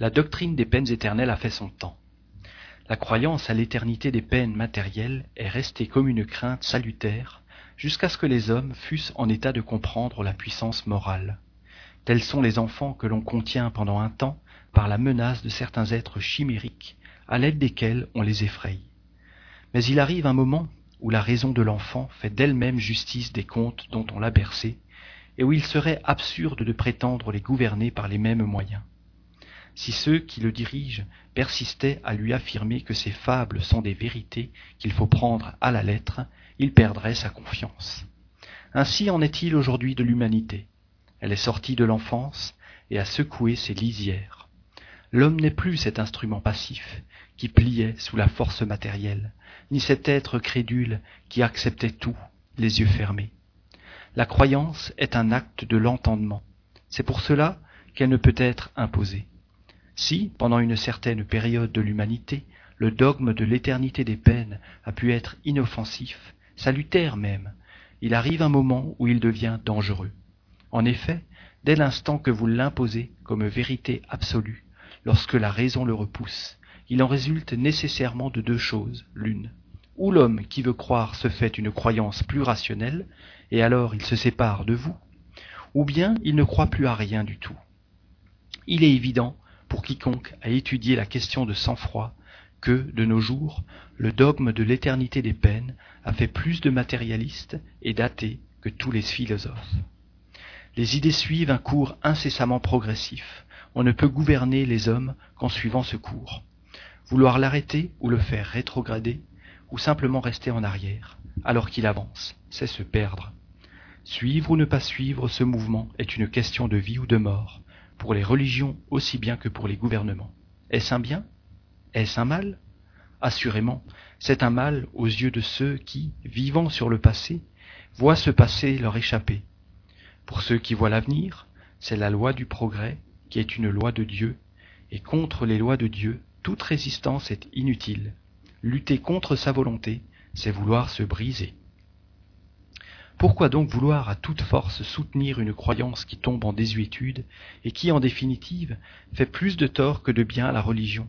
La doctrine des peines éternelles a fait son temps. La croyance à l'éternité des peines matérielles est restée comme une crainte salutaire jusqu'à ce que les hommes fussent en état de comprendre la puissance morale. Tels sont les enfants que l'on contient pendant un temps par la menace de certains êtres chimériques à l'aide desquels on les effraie. Mais il arrive un moment où la raison de l'enfant fait d'elle-même justice des contes dont on l'a bercé, et où il serait absurde de prétendre les gouverner par les mêmes moyens. Si ceux qui le dirigent persistaient à lui affirmer que ces fables sont des vérités qu'il faut prendre à la lettre, il perdrait sa confiance. Ainsi en est-il aujourd'hui de l'humanité. Elle est sortie de l'enfance et a secoué ses lisières. L'homme n'est plus cet instrument passif qui pliait sous la force matérielle, ni cet être crédule qui acceptait tout, les yeux fermés. La croyance est un acte de l'entendement. C'est pour cela qu'elle ne peut être imposée. Si, pendant une certaine période de l'humanité, le dogme de l'éternité des peines a pu être inoffensif, salutaire même, il arrive un moment où il devient dangereux. En effet, dès l'instant que vous l'imposez comme vérité absolue, lorsque la raison le repousse, il en résulte nécessairement de deux choses l'une. Ou l'homme qui veut croire se fait une croyance plus rationnelle, et alors il se sépare de vous, ou bien il ne croit plus à rien du tout. Il est évident, pour quiconque a étudié la question de sang-froid, que, de nos jours, le dogme de l'éternité des peines a fait plus de matérialistes et d'athées que tous les philosophes. Les idées suivent un cours incessamment progressif. On ne peut gouverner les hommes qu'en suivant ce cours. Vouloir l'arrêter ou le faire rétrograder, ou simplement rester en arrière, alors qu'il avance, c'est se perdre. Suivre ou ne pas suivre ce mouvement est une question de vie ou de mort, pour les religions aussi bien que pour les gouvernements. Est-ce un bien? Est-ce un mal? Assurément, c'est un mal aux yeux de ceux qui, vivant sur le passé, voient ce passé leur échapper. Pour ceux qui voient l'avenir, c'est la loi du progrès qui est une loi de Dieu, et contre les lois de Dieu, toute résistance est inutile. Lutter contre sa volonté, c'est vouloir se briser. Pourquoi donc vouloir à toute force soutenir une croyance qui tombe en désuétude et qui, en définitive, fait plus de tort que de bien à la religion?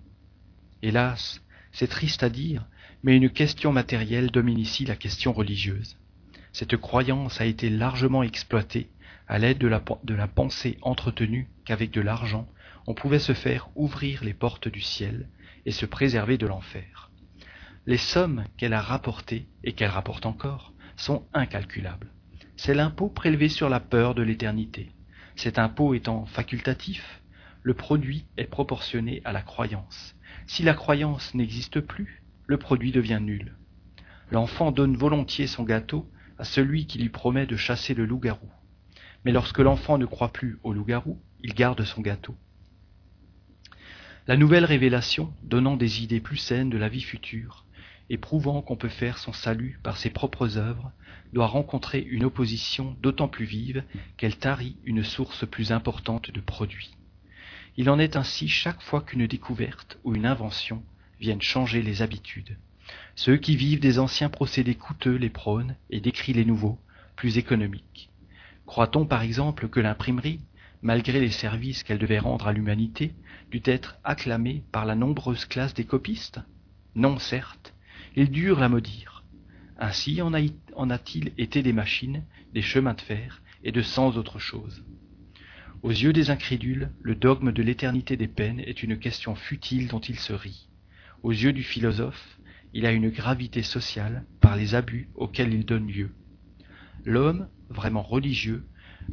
Hélas, c'est triste à dire, mais une question matérielle domine ici la question religieuse. Cette croyance a été largement exploitée à l'aide de la, de la pensée entretenue qu'avec de l'argent on pouvait se faire ouvrir les portes du ciel et se préserver de l'enfer. Les sommes qu'elle a rapportées et qu'elle rapporte encore sont incalculables. C'est l'impôt prélevé sur la peur de l'éternité. Cet impôt étant facultatif, le produit est proportionné à la croyance. Si la croyance n'existe plus, le produit devient nul. L'enfant donne volontiers son gâteau à celui qui lui promet de chasser le loup-garou. Mais lorsque l'enfant ne croit plus au loup-garou, il garde son gâteau. La nouvelle révélation, donnant des idées plus saines de la vie future, et prouvant qu'on peut faire son salut par ses propres œuvres, doit rencontrer une opposition d'autant plus vive qu'elle tarit une source plus importante de produits. Il en est ainsi chaque fois qu'une découverte ou une invention viennent changer les habitudes. Ceux qui vivent des anciens procédés coûteux les prônent et décrient les nouveaux, plus économiques. Croit-on par exemple que l'imprimerie, malgré les services qu'elle devait rendre à l'humanité, dut être acclamée par la nombreuse classe des copistes? Non, certes, ils durent la maudire. Ainsi en a-t-il été des machines, des chemins de fer et de cent autres choses. Aux yeux des incrédules, le dogme de l'éternité des peines est une question futile dont il se rit. Aux yeux du philosophe, il a une gravité sociale par les abus auxquels il donne lieu. L'homme, vraiment religieux,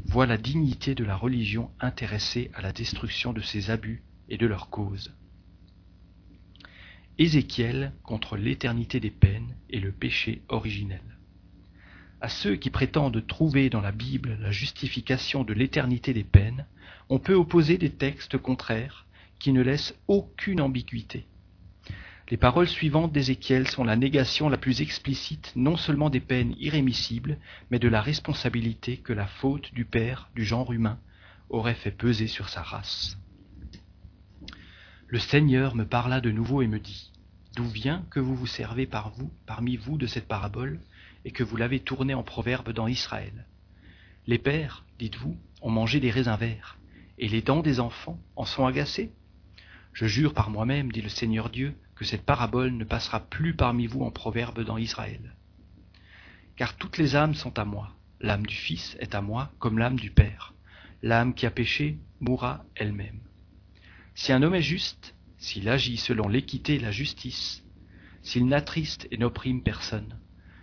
voit la dignité de la religion intéressée à la destruction de ses abus et de leurs causes. Ézéchiel contre l'éternité des peines et le péché originel. À ceux qui prétendent trouver dans la Bible la justification de l'éternité des peines, on peut opposer des textes contraires qui ne laissent aucune ambiguïté. Les paroles suivantes d'Ézéchiel sont la négation la plus explicite non seulement des peines irrémissibles, mais de la responsabilité que la faute du Père du genre humain aurait fait peser sur sa race. Le Seigneur me parla de nouveau et me dit, D'où vient que vous vous servez par vous, parmi vous de cette parabole, et que vous l'avez tournée en proverbe dans Israël? Les pères, dites-vous, ont mangé des raisins verts, et les dents des enfants en sont agacées Je jure par moi-même, dit le Seigneur Dieu, que cette parabole ne passera plus parmi vous en proverbe dans Israël. Car toutes les âmes sont à moi. L'âme du Fils est à moi comme l'âme du Père. L'âme qui a péché mourra elle-même. Si un homme est juste, s'il agit selon l'équité et la justice, s'il n'attriste et n'opprime personne,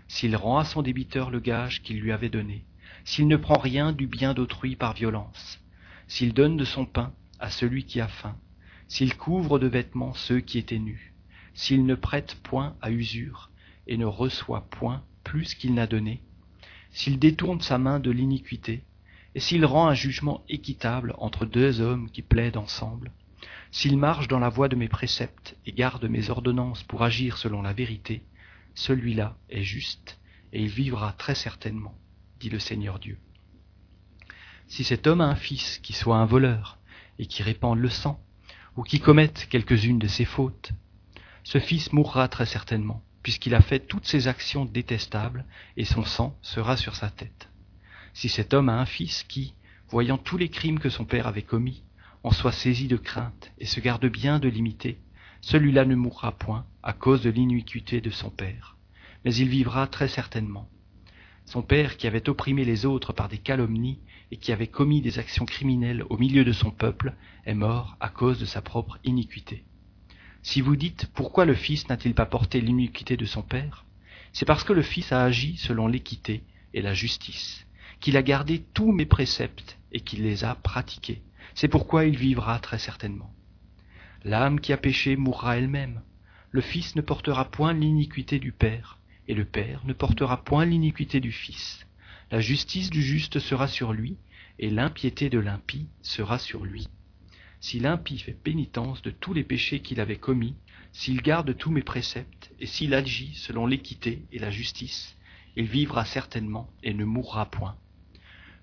s'il rend à son débiteur le gage qu'il lui avait donné, s'il ne prend rien du bien d'autrui par violence, s'il donne de son pain à celui qui a faim, s'il couvre de vêtements ceux qui étaient nus, s'il ne prête point à usure et ne reçoit point plus qu'il n'a donné, s'il détourne sa main de l'iniquité, et s'il rend un jugement équitable entre deux hommes qui plaident ensemble, s'il marche dans la voie de mes préceptes et garde mes ordonnances pour agir selon la vérité, celui-là est juste, et il vivra très certainement, dit le Seigneur Dieu. Si cet homme a un fils qui soit un voleur, et qui répande le sang, ou qui commette quelques-unes de ses fautes, ce fils mourra très certainement, puisqu'il a fait toutes ces actions détestables, et son sang sera sur sa tête. Si cet homme a un fils qui, voyant tous les crimes que son père avait commis, en soit saisi de crainte et se garde bien de l'imiter, celui-là ne mourra point à cause de l'iniquité de son père, mais il vivra très certainement. Son père, qui avait opprimé les autres par des calomnies et qui avait commis des actions criminelles au milieu de son peuple, est mort à cause de sa propre iniquité. Si vous dites pourquoi le Fils n'a-t-il pas porté l'iniquité de son Père? C'est parce que le Fils a agi selon l'équité et la justice, qu'il a gardé tous mes préceptes et qu'il les a pratiqués. C'est pourquoi il vivra très certainement. L'âme qui a péché mourra elle-même. Le Fils ne portera point l'iniquité du Père, et le Père ne portera point l'iniquité du Fils. La justice du juste sera sur lui, et l'impiété de l'impie sera sur lui. Si l'impie fait pénitence de tous les péchés qu'il avait commis, s'il garde tous mes préceptes, et s'il agit selon l'équité et la justice, il vivra certainement et ne mourra point.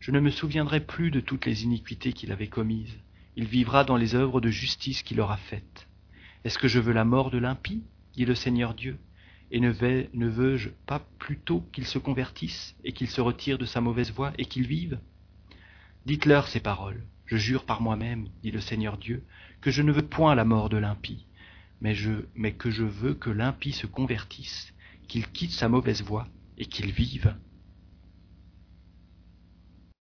Je ne me souviendrai plus de toutes les iniquités qu'il avait commises. Il vivra dans les œuvres de justice qu'il aura faites. Est-ce que je veux la mort de l'impie dit le Seigneur Dieu. Et ne, veux-je pas plutôt qu'il se convertisse et qu'il se retire de sa mauvaise voie et qu'il vive? Dites-leur ces paroles. Je jure par moi-même, dit le Seigneur Dieu, que je ne veux point la mort de l'impie, mais que je veux que l'impie se convertisse, qu'il quitte sa mauvaise voie et qu'il vive.